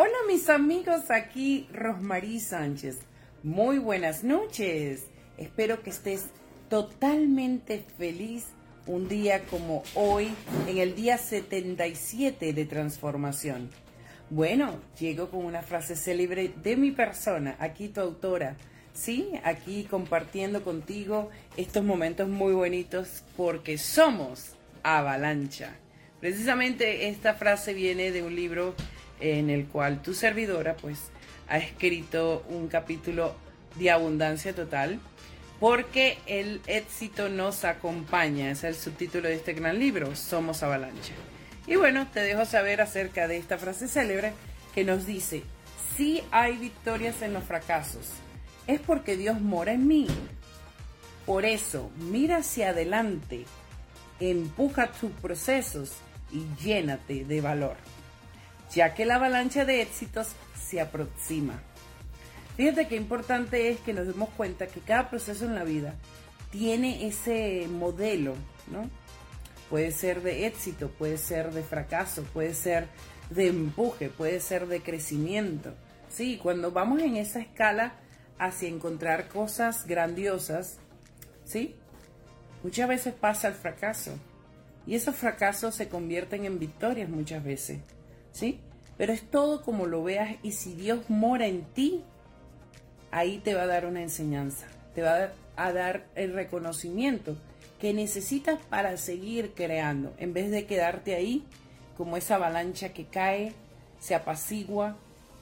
Hola mis amigos, aquí Rosmarie Sánchez. Muy buenas noches. Espero que estés totalmente feliz un día como hoy, en el día 77 de transformación. Bueno, llego con una frase célebre de mi persona, aquí tu autora. Sí, aquí compartiendo contigo estos momentos muy bonitos porque somos avalancha. Precisamente esta frase viene de un libro en el cual tu servidora pues ha escrito un capítulo de abundancia total porque el éxito nos acompaña, es el subtítulo de este gran libro, Somos Avalancha. Y bueno, te dejo saber acerca de esta frase célebre que nos dice, si hay victorias en los fracasos, es porque Dios mora en mí. Por eso, mira hacia adelante, empuja tus procesos y llénate de valor ya que la avalancha de éxitos se aproxima. Fíjate qué importante es que nos demos cuenta que cada proceso en la vida tiene ese modelo, ¿no? Puede ser de éxito, puede ser de fracaso, puede ser de empuje, puede ser de crecimiento. Sí, cuando vamos en esa escala hacia encontrar cosas grandiosas, ¿sí? Muchas veces pasa el fracaso. Y esos fracasos se convierten en victorias muchas veces. ¿Sí? Pero es todo como lo veas y si Dios mora en ti, ahí te va a dar una enseñanza, te va a dar el reconocimiento que necesitas para seguir creando, en vez de quedarte ahí como esa avalancha que cae, se apacigua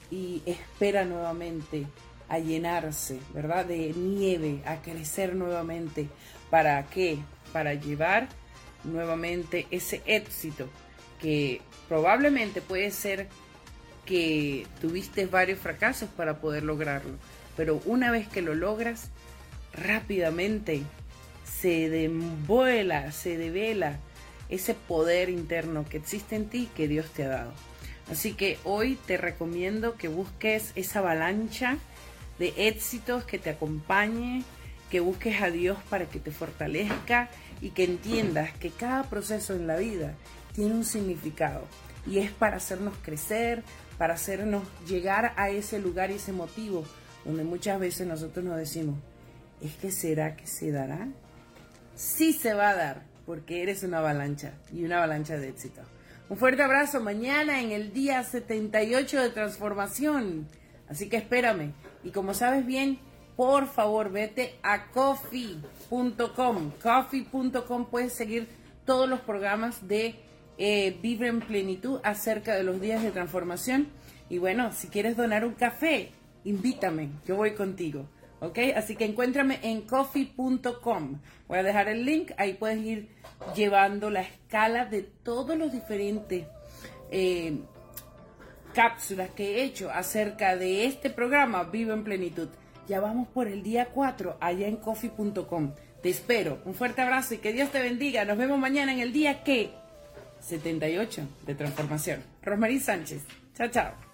y espera nuevamente a llenarse, ¿verdad? De nieve, a crecer nuevamente. ¿Para qué? Para llevar nuevamente ese éxito que probablemente puede ser que tuviste varios fracasos para poder lograrlo, pero una vez que lo logras, rápidamente se devuela, se devela ese poder interno que existe en ti que Dios te ha dado. Así que hoy te recomiendo que busques esa avalancha de éxitos que te acompañe, que busques a Dios para que te fortalezca y que entiendas que cada proceso en la vida tiene un significado y es para hacernos crecer, para hacernos llegar a ese lugar y ese motivo donde muchas veces nosotros nos decimos, ¿es que será que se dará? Sí se va a dar, porque eres una avalancha y una avalancha de éxito. Un fuerte abrazo mañana en el día 78 de transformación. Así que espérame. Y como sabes bien, por favor vete a coffee.com. Coffee.com puedes seguir todos los programas de eh, Vive en Plenitud acerca de los días de transformación. Y bueno, si quieres donar un café, invítame, yo voy contigo. ¿Ok? Así que encuéntrame en coffee.com. Voy a dejar el link, ahí puedes ir llevando la escala de todos los diferentes eh, cápsulas que he hecho acerca de este programa Vive en Plenitud. Ya vamos por el día 4 allá en coffee.com. Te espero. Un fuerte abrazo y que Dios te bendiga. Nos vemos mañana en el día que 78 de transformación. Rosmarie Sánchez. Chao, chao.